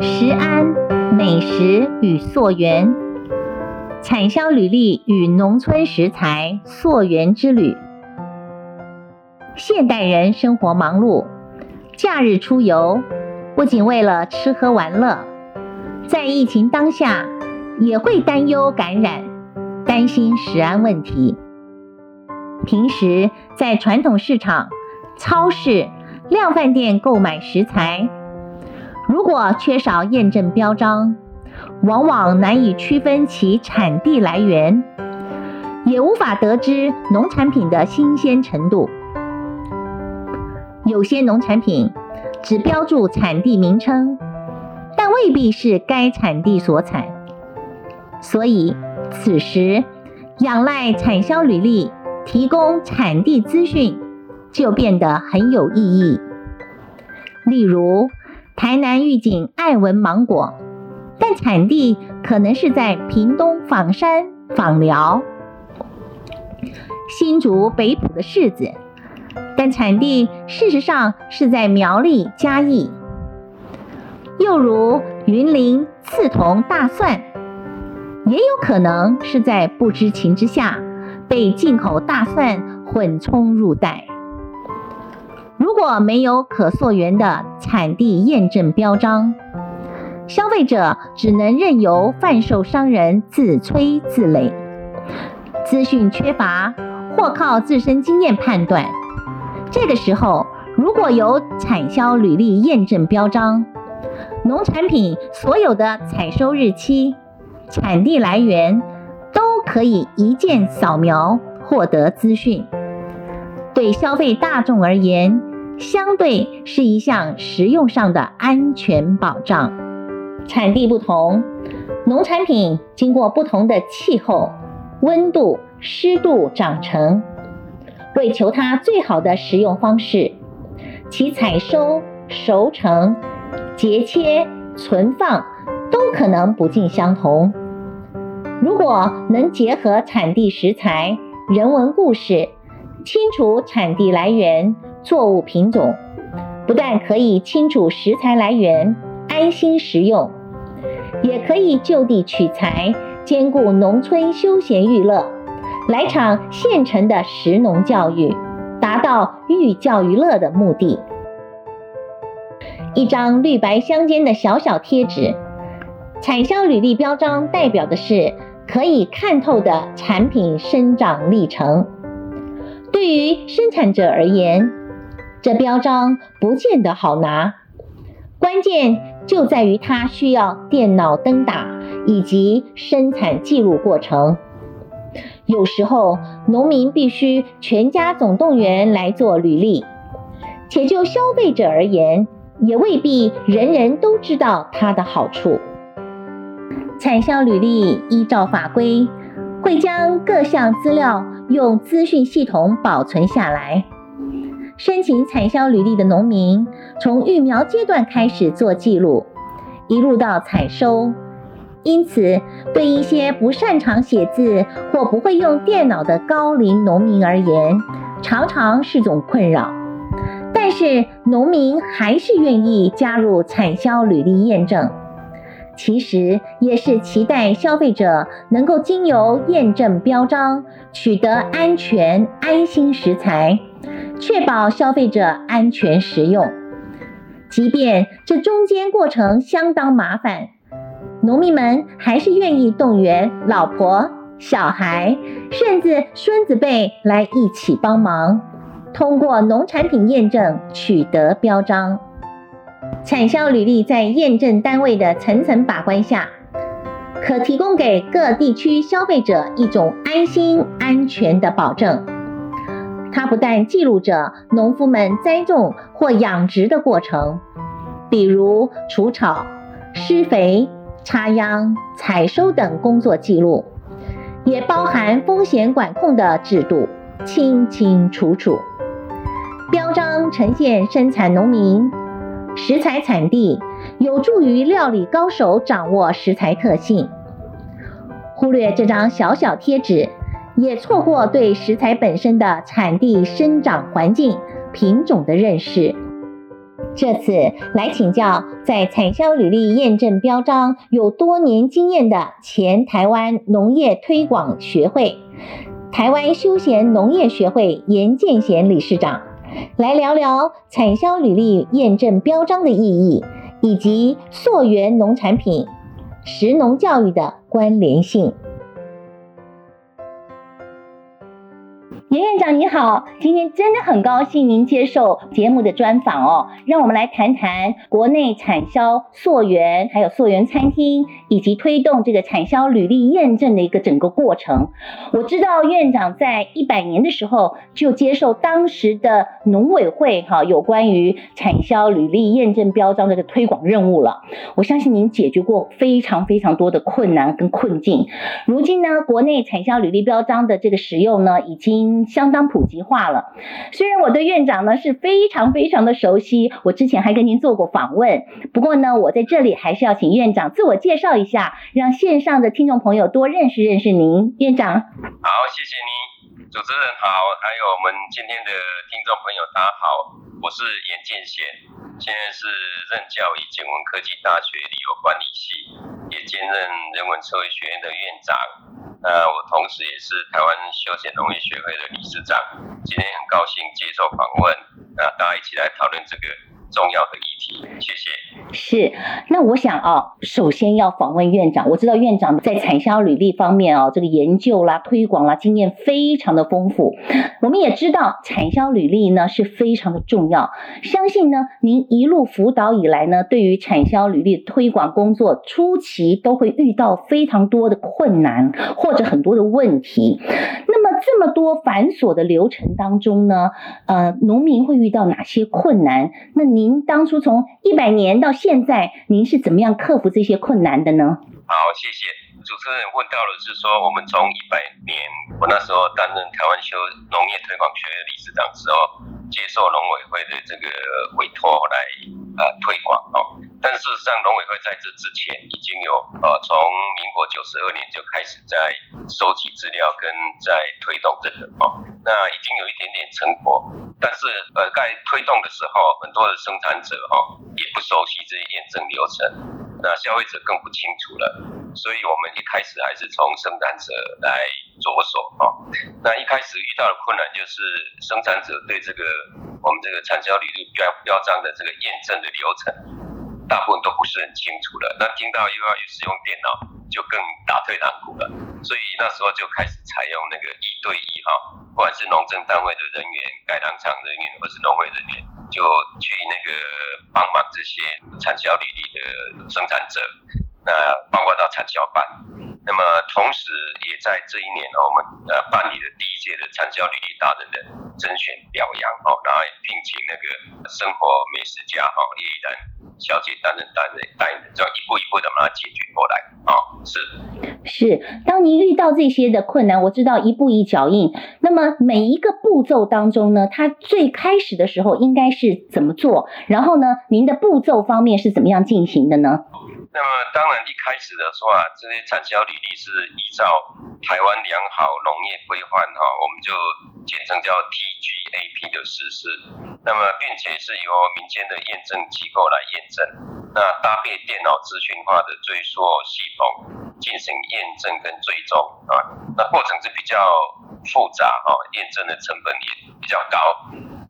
食安、美食与溯源，产销履历与农村食材溯源之旅。现代人生活忙碌，假日出游不仅为了吃喝玩乐，在疫情当下也会担忧感染，担心食安问题。平时在传统市场、超市、量贩店购买食材，如果缺少验证标章，往往难以区分其产地来源，也无法得知农产品的新鲜程度。有些农产品只标注产地名称，但未必是该产地所产，所以此时仰赖产销履历提供产地资讯就变得很有意义。例如，台南玉井爱文芒果，但产地可能是在屏东枋山枋寮；新竹北埔的柿子，但产地事实上是在苗栗嘉义；又如云林刺桐大蒜，也有可能是在不知情之下被进口大蒜混充入袋。如果没有可溯源的产地验证标章，消费者只能任由贩售商人自吹自擂，资讯缺乏或靠自身经验判断。这个时候，如果有产销履历验证标章，农产品所有的采收日期、产地来源都可以一键扫描获得资讯。对消费大众而言，相对是一项实用上的安全保障。产地不同，农产品经过不同的气候、温度、湿度长成，为求它最好的食用方式，其采收、熟成、节切、存放都可能不尽相同。如果能结合产地食材、人文故事，清楚产地来源。作物品种不但可以清楚食材来源，安心食用，也可以就地取材，兼顾农村休闲娱乐，来场现成的食农教育，达到寓教于乐的目的。一张绿白相间的小小贴纸，产销履历标章代表的是可以看透的产品生长历程。对于生产者而言，这标章不见得好拿，关键就在于它需要电脑登打以及生产记录过程。有时候农民必须全家总动员来做履历，且就消费者而言，也未必人人都知道它的好处。产销履历依照法规，会将各项资料用资讯系统保存下来。申请产销履历的农民，从育苗阶段开始做记录，一路到采收。因此，对一些不擅长写字或不会用电脑的高龄农民而言，常常是种困扰。但是，农民还是愿意加入产销履历验证，其实也是期待消费者能够经由验证标章，取得安全安心食材。确保消费者安全食用，即便这中间过程相当麻烦，农民们还是愿意动员老婆、小孩，甚至孙子辈来一起帮忙，通过农产品验证取得标章。产销履历在验证单位的层层把关下，可提供给各地区消费者一种安心安全的保证。它不但记录着农夫们栽种或养殖的过程，比如除草、施肥、插秧、采收等工作记录，也包含风险管控的制度，清清楚楚。标章呈现生产农民、食材产地，有助于料理高手掌握食材特性。忽略这张小小贴纸。也错过对食材本身的产地生长环境、品种的认识，这次来请教在产销履历验证标章有多年经验的前台湾农业推广学会台湾休闲农业学会严建贤理事长，来聊聊产销履历验证标章的意义，以及溯源农产品食农教育的关联性。严院长你好，今天真的很高兴您接受节目的专访哦。让我们来谈谈国内产销溯源，还有溯源餐厅，以及推动这个产销履历验证的一个整个过程。我知道院长在一百年的时候就接受当时的农委会哈有关于产销履历验证标章的这个推广任务了。我相信您解决过非常非常多的困难跟困境。如今呢，国内产销履历标章的这个使用呢，已经相当普及化了。虽然我对院长呢是非常非常的熟悉，我之前还跟您做过访问。不过呢，我在这里还是要请院长自我介绍一下，让线上的听众朋友多认识认识您。院长，好，谢谢你，主持人好，还有我们今天的听众朋友，大家好，我是严建贤，现在是任教于景文科技大学旅游管理系，也兼任人文社会学院的院长。那我同时也是台湾休闲农业学会的理事长，今天很高兴接受访问，那大家一起来讨论这个。重要的议题，谢谢。是，那我想啊，首先要访问院长。我知道院长在产销履历方面啊，这个研究啦、推广啦，经验非常的丰富。我们也知道产销履历呢是非常的重要。相信呢，您一路辅导以来呢，对于产销履历推广工作初期都会遇到非常多的困难或者很多的问题。这么多繁琐的流程当中呢，呃，农民会遇到哪些困难？那您当初从一百年到现在，您是怎么样克服这些困难的呢？好，谢谢主持人问到了，是说我们从一百年，我那时候担任台湾休农业推广学院理事长之后，接受农委会的这个委托来呃推广哦。但事实上，农委会在这之前已经有呃从民国九十二年就开始在收集资料跟在推动这个哦，那已经有一点点成果。但是，呃，在推动的时候，很多的生产者、哦、也不熟悉这些验证流程，那消费者更不清楚了。所以，我们一开始还是从生产者来着手、哦。那一开始遇到的困难就是生生产者对这个我们这个产销履历标标章的这个验证的流程，大部分都不是很清楚了。那听到又要使用电脑，就更打退堂鼓了。所以那时候就开始采用那个一对一哈。不管是农政单位的人员、改良场人员，或是农会人员，就去那个帮忙这些产销履历的生产者，那包括到产销班。那么同时也在这一年呢，我们呃办理了第一届的产销履历达人的甄选表扬哦，然后聘请那个生活美食家哈叶怡然小姐担任担任担任，这样一步一步的把它解决过来啊，是。是，当您遇到这些的困难，我知道一步一脚印。那么每一个步骤当中呢，它最开始的时候应该是怎么做？然后呢，您的步骤方面是怎么样进行的呢？那么当然一开始的时候啊，这些产销履历是依照台湾良好农业规范哈，我们就简称叫 TGAP 的实施。那么并且是由民间的验证机构来验证，那搭配电脑资讯化的追溯系统进行验证跟追踪啊，那过程是比较复杂哈，验证的成本也比较高。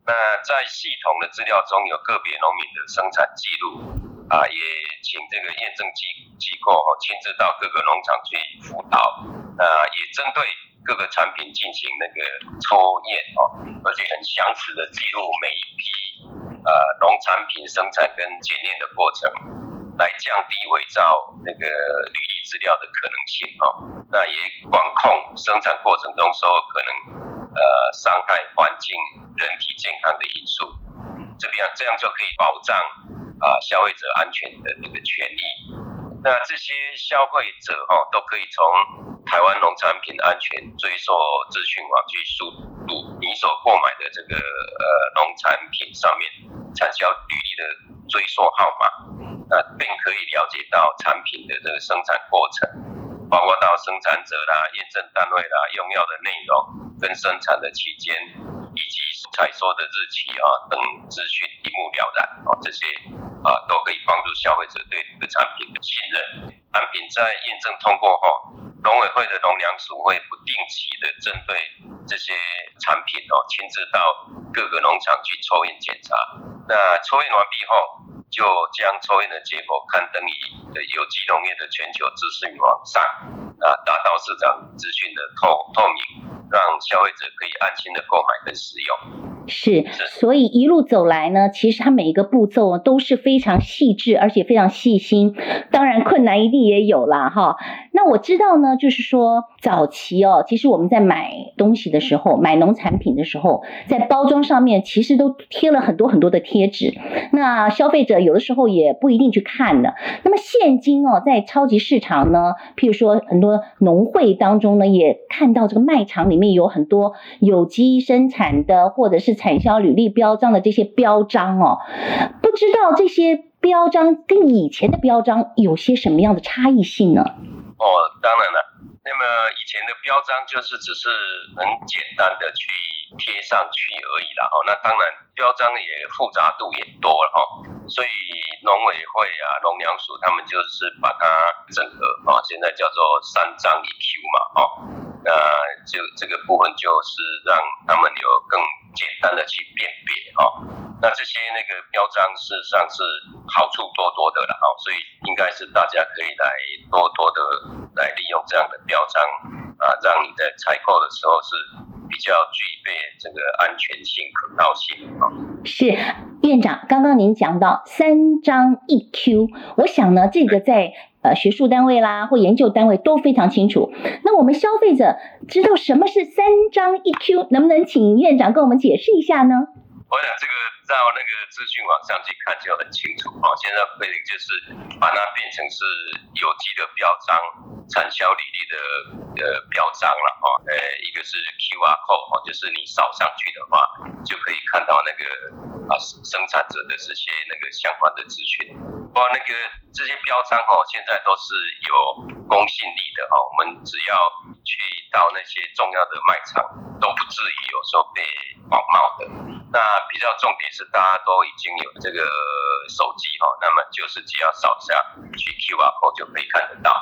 那在系统的资料中有个别农民的生产记录。啊，也请这个验证机机构哦亲自到各个农场去辅导，啊，也针对各个产品进行那个抽验哦，而且很详实的记录每一批呃农产品生产跟检验的过程，来降低伪造那个履历资料的可能性哦。那也管控生产过程中所有可能呃伤害环境、人体健康的因素，这边这样就可以保障。啊，消费者安全的那个权益，那这些消费者哦，都可以从台湾农产品安全追溯资讯网去输入你所购买的这个呃农产品上面产销履历的追溯号码，那并可以了解到产品的这个生产过程，包括到生产者啦、验证单位啦、用药的内容跟生产的期间。以及采收的日期啊等资讯一目了然啊，这些啊都可以帮助消费者对这个产品的信任。产品在验证通过后，农委会的农粮署会不定期的针对这些产品哦，亲自到各个农场去抽验检查。那抽验完毕后，就将抽验的结果刊登于有机农业的全球资讯网上，啊，达到市场资讯的透透明，让消费者可以安心的购买跟使用。是，所以一路走来呢，其实它每一个步骤都是非常细致，而且非常细心。当然困难一定也有啦，哈。那我知道呢，就是说早期哦，其实我们在买东西的时候，买农产品的时候，在包装上面其实都贴了很多很多的贴纸。那消费者有的时候也不一定去看的。那么现今哦，在超级市场呢，譬如说很多农会当中呢，也看到这个卖场里面有很多有机生产的，或者是。产销履历标章的这些标章哦，不知道这些标章跟以前的标章有些什么样的差异性呢？哦，当然了，那么以前的标章就是只是很简单的去贴上去而已啦。哦，那当然标章也复杂度也多了哈，所以农委会啊、农粮署他们就是把它整合啊，现在叫做三张一 Q 嘛，哦，那就这个部分就是让他们有更。简单的去辨别哦，那这些那个标章事实上是好处多多的了哦，所以应该是大家可以来多多的来利用这样的标章啊，让你在采购的时候是比较具备这个安全性、可靠性啊。是院长，刚刚您讲到三张一 Q，我想呢，这个在呃学术单位啦或研究单位都非常清楚。那我们消费者知道什么是三张一 Q，能不能请院长跟我们解释一下呢？我想这个到那个资讯网上去看就很清楚哦。现在规定就是把它变成是有机的标章、产销履历的呃标章了哦。呃，一个是 QR code 哦，就是你扫上去的话，就可以看到那个啊生产者的这些那个相关的资讯。不过那个这些标章哦，现在都是有公信力的哦。我们只要去到那些重要的卖场，都不至于有时候被仿冒的。那比较重点是，大家都已经有这个手机哈，那么就是只要扫一下去 QR code 就可以看得到。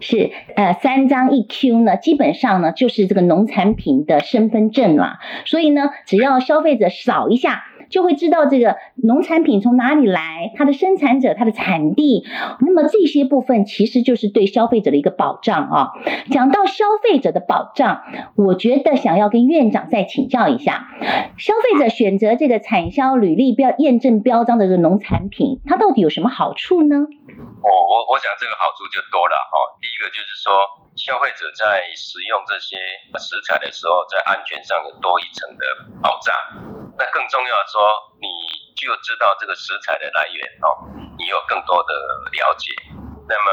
是呃，三张一 Q 呢，基本上呢就是这个农产品的身份证了。所以呢，只要消费者扫一下。就会知道这个农产品从哪里来，它的生产者、它的产地。那么这些部分其实就是对消费者的一个保障啊。讲到消费者的保障，我觉得想要跟院长再请教一下：消费者选择这个产销履历标验证标章的这个农产品，它到底有什么好处呢？哦，我我想这个好处就多了哈。第一个就是说，消费者在使用这些食材的时候，在安全上有多一层的保障。那更重要的说，你就知道这个食材的来源哦，你有更多的了解。那么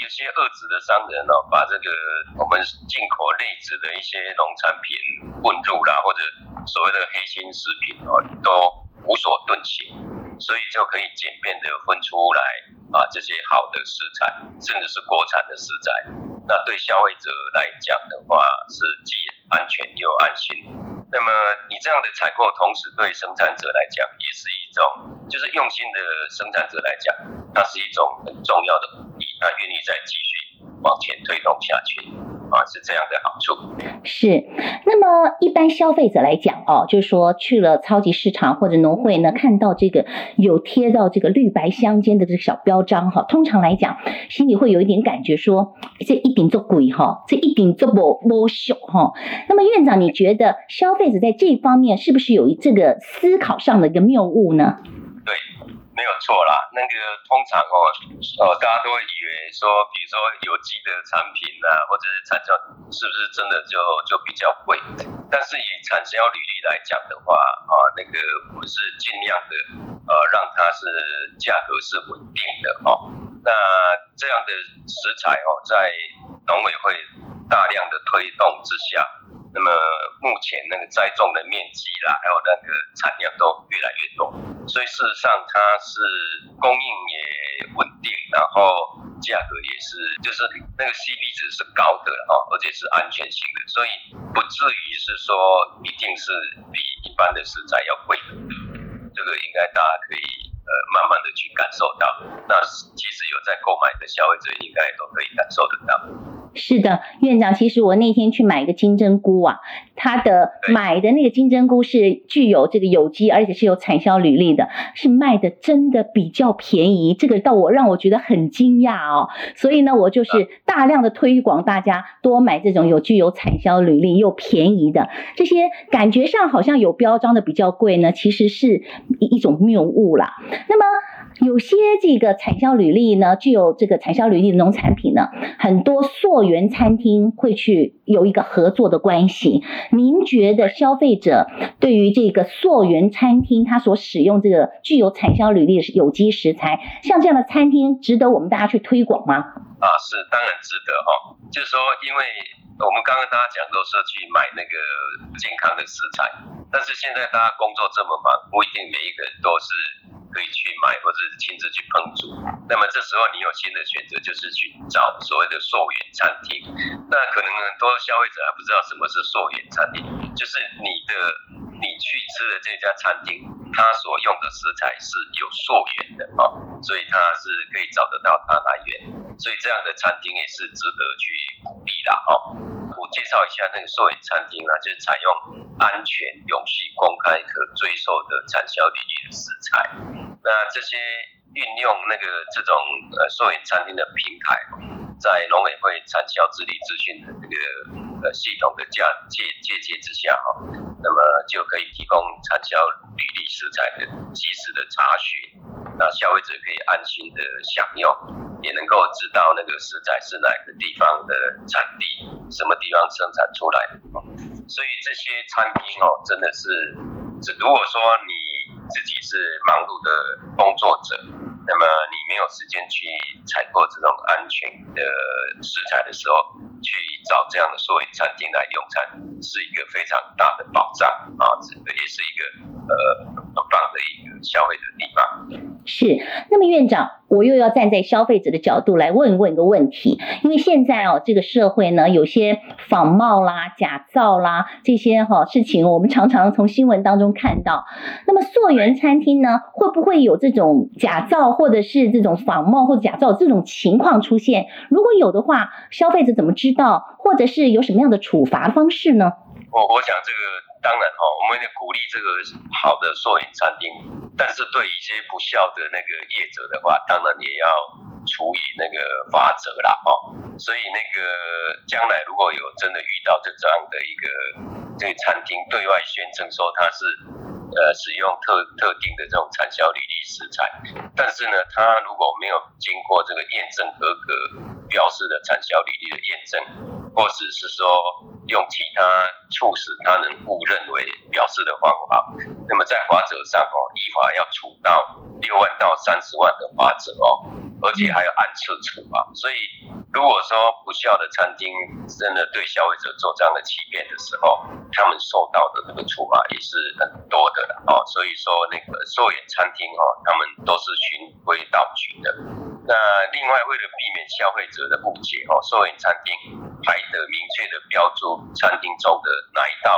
有些恶质的商人哦，把这个我们进口内置的一些农产品混入啦，或者所谓的黑心食品哦，都无所遁形，所以就可以简便的分出来啊，这些好的食材，甚至是国产的食材。那对消费者来讲的话，是既安全又安心。那么你这样的采购，同时对生产者来讲也是一种，就是用心的生产者来讲，它是一种很重要的鼓励，他愿意再继续往前推动下去。啊，是这样的好处。是，那么一般消费者来讲哦，就是说去了超级市场或者农会呢，看到这个有贴到这个绿白相间的这个小标章哈，通常来讲，心里会有一点感觉说，这一顶做鬼哈，这一顶做不不秀哈。那么院长，你觉得消费者在这方面是不是有这个思考上的一个谬误呢？对。没有错啦，那个通常哦，哦，大家都会以为说，比如说有机的产品啊，或者是产销，是不是真的就就比较贵？但是以产销履历来讲的话，啊，那个我们是尽量的，呃，让它是价格是稳定的哦。那这样的食材哦，在农委会大量的推动之下。那么目前那个栽种的面积啦，还有那个产量都越来越多，所以事实上它是供应也稳定，然后价格也是，就是那个 CP 值是高的哦，而且是安全性的，所以不至于是说一定是比一般的食材要贵，这个应该大家可以呃慢慢的去感受到。那其实有在购买的消费者应该都可以感受得到。是的，院长，其实我那天去买一个金针菇啊，它的买的那个金针菇是具有这个有机，而且是有产销履历的，是卖的真的比较便宜，这个到我让我觉得很惊讶哦。所以呢，我就是大量的推广大家多买这种有具有产销履历又便宜的这些，感觉上好像有标章的比较贵呢，其实是一一种谬误啦。那么。有些这个产销履历呢，具有这个产销履历的农产品呢，很多溯源餐厅会去有一个合作的关系。您觉得消费者对于这个溯源餐厅他所使用这个具有产销履历的有机食材，像这样的餐厅，值得我们大家去推广吗？啊，是当然值得哈。就是说，因为我们刚刚大家讲都是去买那个健康的食材，但是现在大家工作这么忙，不一定每一个人都是。可以去买，或者亲自去烹煮。那么这时候你有新的选择，就是去找所谓的溯源餐厅。那可能很多消费者还不知道什么是溯源餐厅，就是你的你去吃的这家餐厅，它所用的食材是有溯源的啊，所以它是可以找得到它来源。所以这样的餐厅也是值得去鼓励的啊。我介绍一下那个溯源餐厅啊，就是采用安全、永续、公开、可追溯的产销履历的食材。那这些运用那个这种呃溯源餐厅的平台，在农委会产销智力资讯的这个呃系统的架借借鉴之下哈，那么就可以提供产销履历食材的及时的查询，那消费者可以安心的享用，也能够知道那个食材是哪个地方的产地，什么地方生产出来的。所以这些餐厅哦，真的是，只如果说你。自己是忙碌的工作者，那么你没有时间去采购这种安全的食材的时候，去找这样的所谓餐厅来用餐，是一个非常大的保障啊！这个也是一个呃很棒的一个消费者的地方。是，那么院长，我又要站在消费者的角度来问问一个问题，因为现在哦，这个社会呢，有些仿冒啦、假造啦这些哈、哦、事情，我们常常从新闻当中看到。那么溯源餐厅呢，会不会有这种假造或者是这种仿冒或假造这种情况出现？如果有的话，消费者怎么知道，或者是有什么样的处罚方式呢？我我想这个。当然哈，我们也鼓励这个好的溯源餐厅，但是对一些不孝的那个业者的话，当然也要处以那个罚则啦哦。所以那个将来如果有真的遇到这这样的一个这个餐厅对外宣称说它是呃使用特特定的这种产销履历食材，但是呢，它如果没有经过这个验证合格标示的产销履历的验证，或者是说。用其他促使他人误认为表示的方法，那么在罚则上哦，依法要处到六万到三十万的罚则哦，而且还要按次处罚。所以如果说不孝的餐厅真的对消费者做这样的欺骗的时候，他们受到的这个处罚也是很多的哦。所以说那个寿宴餐厅哦，他们都是循规蹈矩的。那另外为了避免消费者的误解哦，溯源餐厅还得明确的标注。餐厅中的哪一道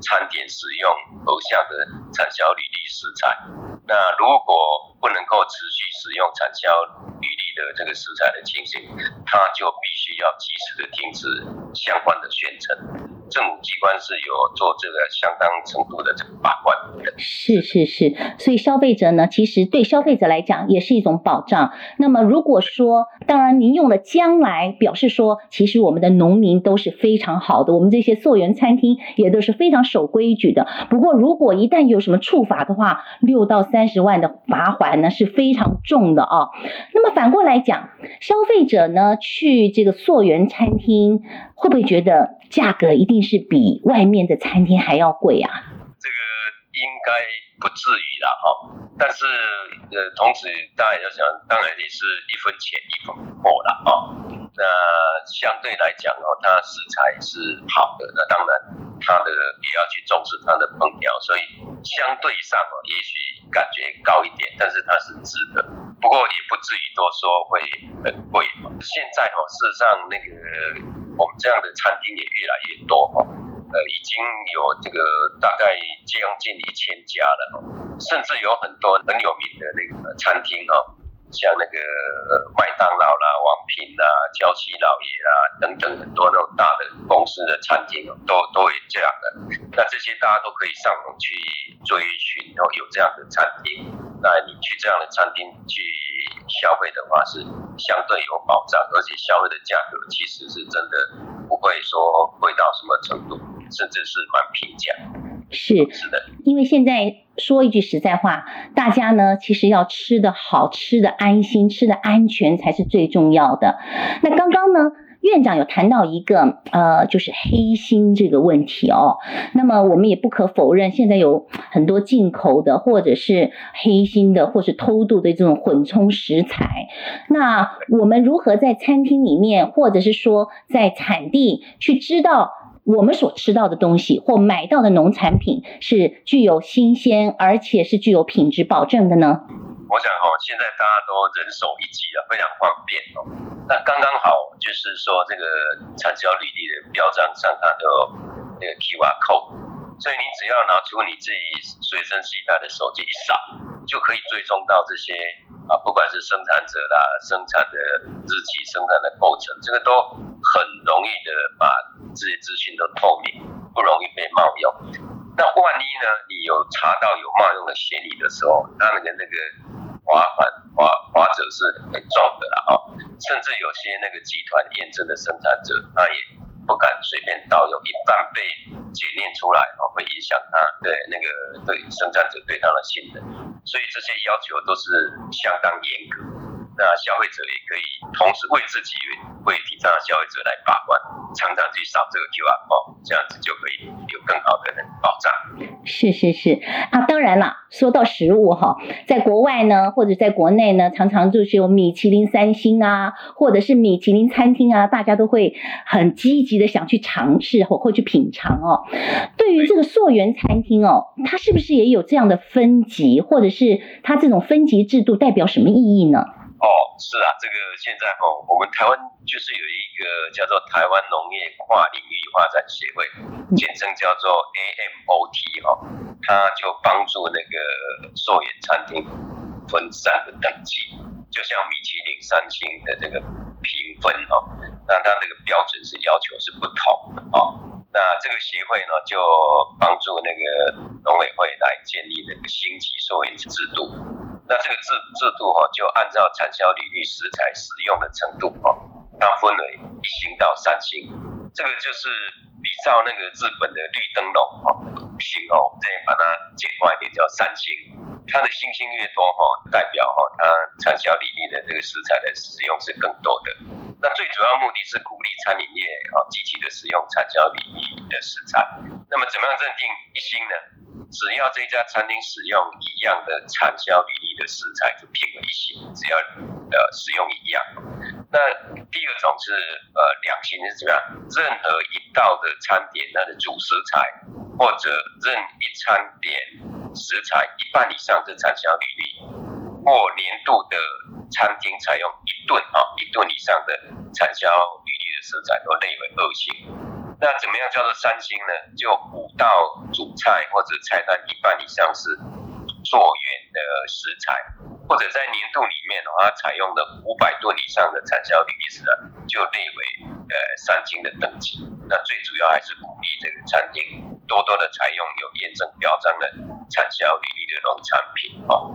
餐点使用何项的产销履历食材？那如果不能够持续使用产销履历的这个食材的情形，他就必须要及时的停止相关的宣称。政府机关是有做这个相当程度的这个把关的。是是是，所以消费者呢，其实对消费者来讲也是一种保障。那么如果说，当然您用了将来，表示说，其实我们的农民都是非常好的，我们这些溯源餐厅也都是非常守规矩的。不过，如果一旦有什么处罚的话，六到三十万的罚款呢是非常重的啊。那么反过来讲，消费者呢去这个溯源餐厅，会不会觉得价格一定是比外面的餐厅还要贵啊？应该不至于啦，哈。但是呃，同时大家要想，当然也是一分钱一分货啦，哈。那相对来讲哦，它食材是好的，那当然它的也要去重视它的烹调，所以相对上哦，也许感觉高一点，但是它是值得。不过也不至于多说会很贵。现在哦，事实上那个。我们这样的餐厅也越来越多哈，呃，已经有这个大概将近一千家了，甚至有很多很有名的那个餐厅哦，像那个麦当劳啦、王品啦、娇妻老爷啦等等很多那种大的公司的餐厅哦，都都有这样的。那这些大家都可以上网去追寻哦，有这样的餐厅。那你去这样的餐厅去消费的话，是相对有保障，而且消费的价格其实是真的不会说贵到什么程度。甚至是蛮平价，是是的，因为现在说一句实在话，大家呢其实要吃的好，吃的安心，吃的安全才是最重要的。那刚刚呢，院长有谈到一个呃，就是黑心这个问题哦。那么我们也不可否认，现在有很多进口的，或者是黑心的，或是偷渡的这种混充食材。那我们如何在餐厅里面，或者是说在产地去知道？我们所吃到的东西或买到的农产品是具有新鲜，而且是具有品质保证的呢？我想哈，现在大家都人手一机了，非常方便哦。那刚刚好就是说，这个产销履历的标章上它都有那个 QR code，所以你只要拿出你自己随身携带的手机一扫，就可以追踪到这些啊，不管是生产者啦、生产的日期、生产的过程，这个都很容易的把。这些资讯都透明，不容易被冒用。那万一呢？你有查到有冒用的嫌疑的时候，那你的那个花环花花者是很重的了啊！甚至有些那个集团验证的生产者，他也不敢随便倒有，一半被检验出来哦，会影响他对那个对生产者对他的信任。所以这些要求都是相当严格。那消费者也可以同时为自己为提倡消费者来把关。常常去扫这个 QR code，这样子就可以有更好的保障。是是是啊，当然了，说到食物哈，在国外呢，或者在国内呢，常常就是有米其林三星啊，或者是米其林餐厅啊，大家都会很积极的想去尝试或或去品尝哦。对于这个溯源餐厅哦，它是不是也有这样的分级，或者是它这种分级制度代表什么意义呢？哦，是啊，这个现在哦，我们台湾就是有一个叫做台湾农业跨领域发展协会，简称叫做 AMOT 哦，它就帮助那个寿宴餐厅分散的等级，就像米其林三星的这个评分哦，那它那个标准是要求是不同的哦，那这个协会呢就帮助那个农委会来建立那个星级溯源制度。那这个制制度哈，就按照产销履历食材使用的程度哈，它分为一星到三星。这个就是比照那个日本的绿灯笼哈，星哦，我们这边把它简化一点叫三星。它的星星越多哈，代表哈它产销履历的这个食材的使用是更多的。那最主要目的是鼓励餐饮业啊积极的使用产销履历的食材。那么怎么样认定一星呢？只要这家餐厅使用一样的产销履历的食材，就评为一星。只要呃使用一样，那第二种是呃两星是怎么样？任何一道的餐点，它的主食材或者任一餐点食材一半以上是产销比例，或年度的餐厅采用一吨啊一吨以上的产销比例的食材，都列为二星。那怎么样叫做三星呢？就五道主菜或者菜单一半以上是做的食材，或者在年度里面的话，采用的五百吨以上的产销履历食材，就列为呃三星的等级。那最主要还是鼓励这个餐厅多多的采用有验证标章的产销履历的农产品哦。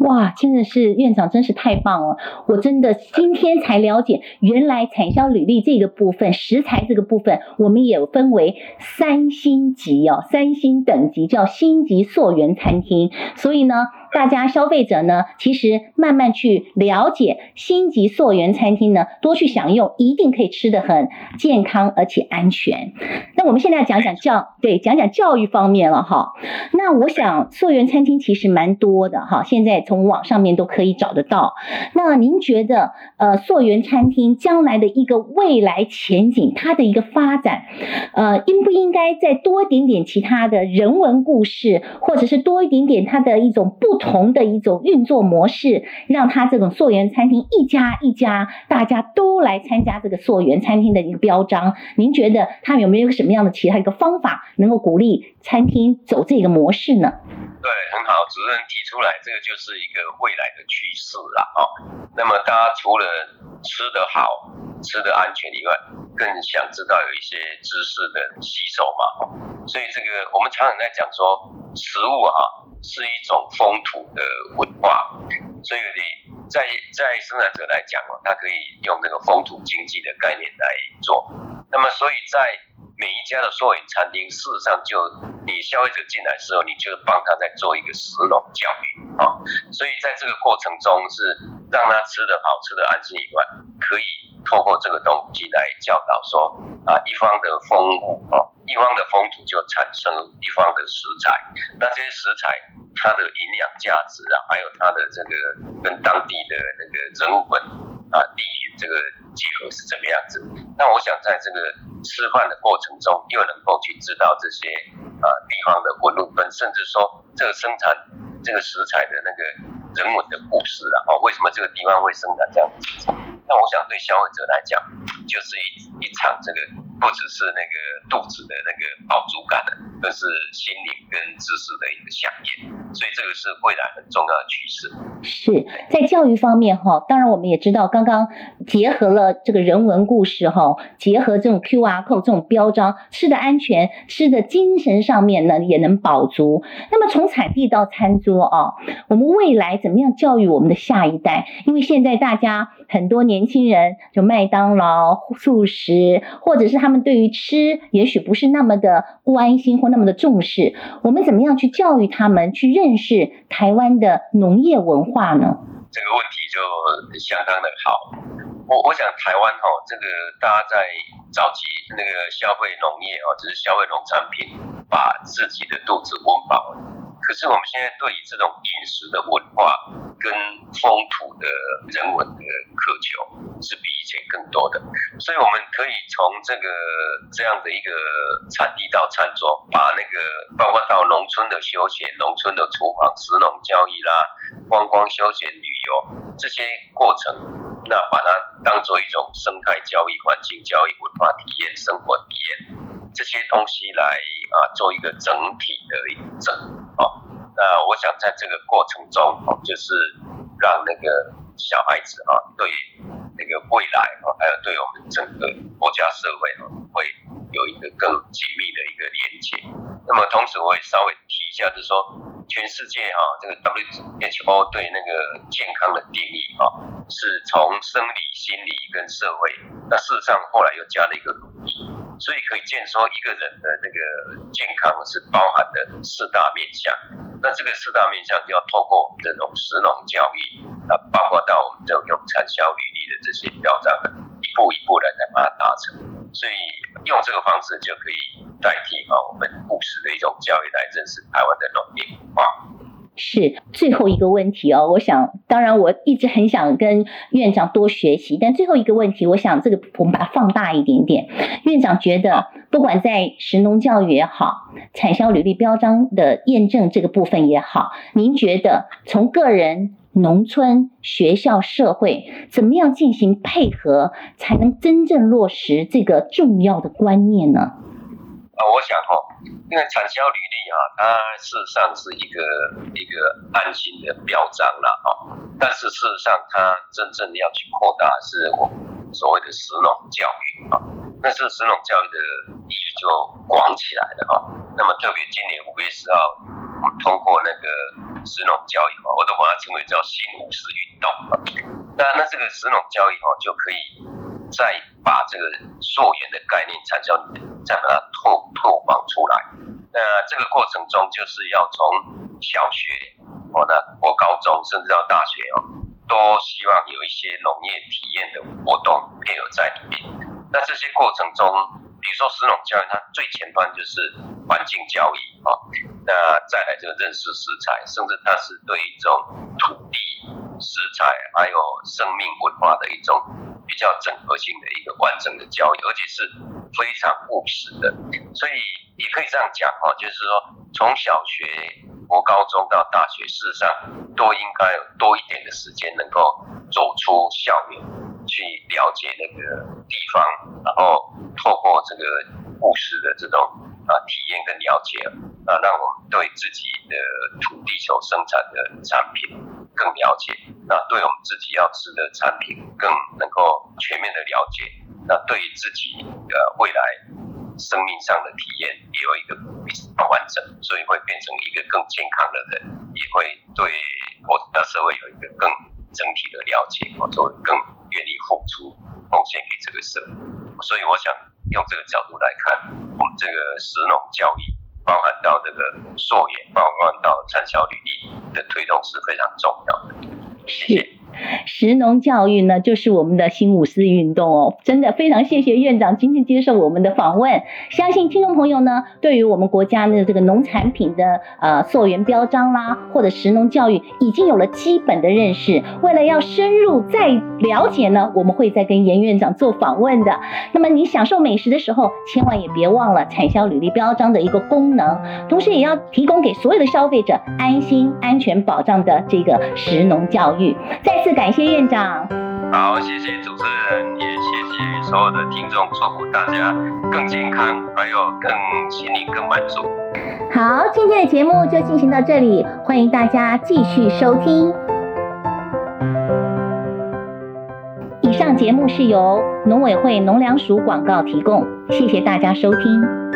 哇，真的是院长，真是太棒了！我真的今天才了解，原来产销履历这个部分，食材这个部分，我们也分为三星级哦，三星等级叫星级溯源餐厅。所以呢，大家消费者呢，其实慢慢去了解星级溯源餐厅呢，多去享用，一定可以吃得很健康而且安全。那我们现在讲讲教，对，讲讲教育方面了哈。那我想溯源餐厅其实蛮多的哈，现在从网上面都可以找得到。那您觉得，呃，溯源餐厅将来的一个未来前景，它的一个发展，呃，应不应该再多一点点其他的人文故事，或者是多一点点它的一种不同同的一种运作模式，让他这种溯源餐厅一家一家大家都来参加这个溯源餐厅的一个标章。您觉得他有没有什么样的其他一个方法，能够鼓励餐厅走这个模式呢？对，很好，主任提出来，这个就是一个未来的趋势了啊。那么大家除了吃得好、吃得安全以外，更想知道有一些知识的吸收嘛。所以这个我们常常在讲说，食物啊。是一种风土的文化，所以你在在生产者来讲哦，他可以用那个风土经济的概念来做。那么，所以在每一家的溯源餐厅，事实上就你消费者进来的时候，你就帮他在做一个食农教育啊。所以在这个过程中，是让他吃的好、吃的安心以外，可以透过这个东西来教导说啊，一方的风物啊。一方的风土就产生一方的食材，那这些食材它的营养价值啊，还有它的这个跟当地的那个人文啊地理这个结合是怎么样子？那我想在这个吃饭的过程中，又能够去知道这些啊地方的文物，甚至说这个生产这个食材的那个人文的故事啊，哦，为什么这个地方会生产这样的食材？那我想对消费者来讲，就是一一场这个。不只是那个肚子的那个饱足感的，更是心灵跟知识的一个饗宴，所以这个是未来很重要的趋势。是在教育方面哈，当然我们也知道，刚刚结合了这个人文故事哈，结合这种 QR code 这种标章，吃的安全，吃的精神上面呢也能饱足。那么从产地到餐桌啊，我们未来怎么样教育我们的下一代？因为现在大家很多年轻人就麦当劳、速食，或者是他们对于吃也许不是那么的关心或那么的重视，我们怎么样去教育他们去认识台湾的农业文化呢？这个问题就相当的好。我我想台湾哈，这个大家在早期那个消费农业哦，只是消费农产品，把自己的肚子温饱。可是我们现在对于这种饮食的文化跟风土的人文的渴求是比以前更多的，所以我们可以从这个这样的一个产地到餐桌，把那个包括到农村的休闲、农村的厨房、食农交易啦、观光休闲旅游这些过程，那把它当做一种生态教育、环境教育、文化体验、生活体验。这些东西来啊，做一个整体的一个整哦。那我想在这个过程中哦，就是让那个小孩子啊，对那个未来啊，还有对我们整个国家社会啊，会有一个更紧密的一个连接。那么同时我也稍微提一下，就是说全世界啊，这个 WHO 对那个健康的定义啊，是从生理、心理跟社会。那事实上后来又加了一个。所以可以见说，一个人的那个健康是包含的四大面向。那这个四大面向就要透过我们这种石农教育啊，包括到我们这种用产销履历的这些标章，一步一步的来把它达成。所以用这个方式就可以代替啊我们务实的一种教育来认识台湾的农业文化。是最后一个问题哦，我想，当然我一直很想跟院长多学习，但最后一个问题，我想这个我们把它放大一点点。院长觉得，不管在神农教育也好，产销履历标章的验证这个部分也好，您觉得从个人、农村、学校、社会，怎么样进行配合，才能真正落实这个重要的观念呢？啊，我想哈、哦。因为产销履历啊，它事实上是一个一个安心的表彰了啊，但是事实上它真正要去扩大是我所谓的食农教育啊，那是食农教育的意义就广起来了啊。那么特别今年五月十号，我们通过那个食农教育啊，我都把它称为叫新五四运动啊。那那这个食农教育哦，就可以再把这个溯源的概念产销履历再把它透透放出来。那这个过程中，就是要从小学哦，那国高中，甚至到大学哦，都希望有一些农业体验的活动配合在里面。那这些过程中，比如说食农教育，它最前端就是环境教育啊，那再来就认识食材，甚至它是对一种土地、食材还有生命文化的一种比较整合性的一个完整的教育，而且是非常务实的，所以。也可以这样讲哈，就是说从小学国高中到大学，事实上都应该有多一点的时间，能够走出校园，去了解那个地方，然后透过这个务实的这种啊体验跟了解啊，让我们对自己的土地所生产的产品更了解，那对我们自己要吃的产品更能够全面的了解，那对于自己的未来。生命上的体验也有一个比较完整，所以会变成一个更健康的人，也会对国家社会有一个更整体的了解，或者更愿意付出贡献给这个社会。所以我想用这个角度来看，我们这个食农教育，包含到这个溯源，包含到产销履历的推动是非常重要的。谢谢。食农教育呢，就是我们的新五四运动哦，真的非常谢谢院长今天接受我们的访问。相信听众朋友呢，对于我们国家的这个农产品的呃溯源标章啦，或者食农教育，已经有了基本的认识。为了要深入再了解呢，我们会再跟严院长做访问的。那么你享受美食的时候，千万也别忘了产销履历标章的一个功能，同时也要提供给所有的消费者安心、安全保障的这个食农教育。再次感谢院长。好，谢谢主持人，也谢谢所有的听众，祝福大家更健康，还有更心灵更满足。好，今天的节目就进行到这里，欢迎大家继续收听。以上节目是由农委会农粮署广告提供，谢谢大家收听。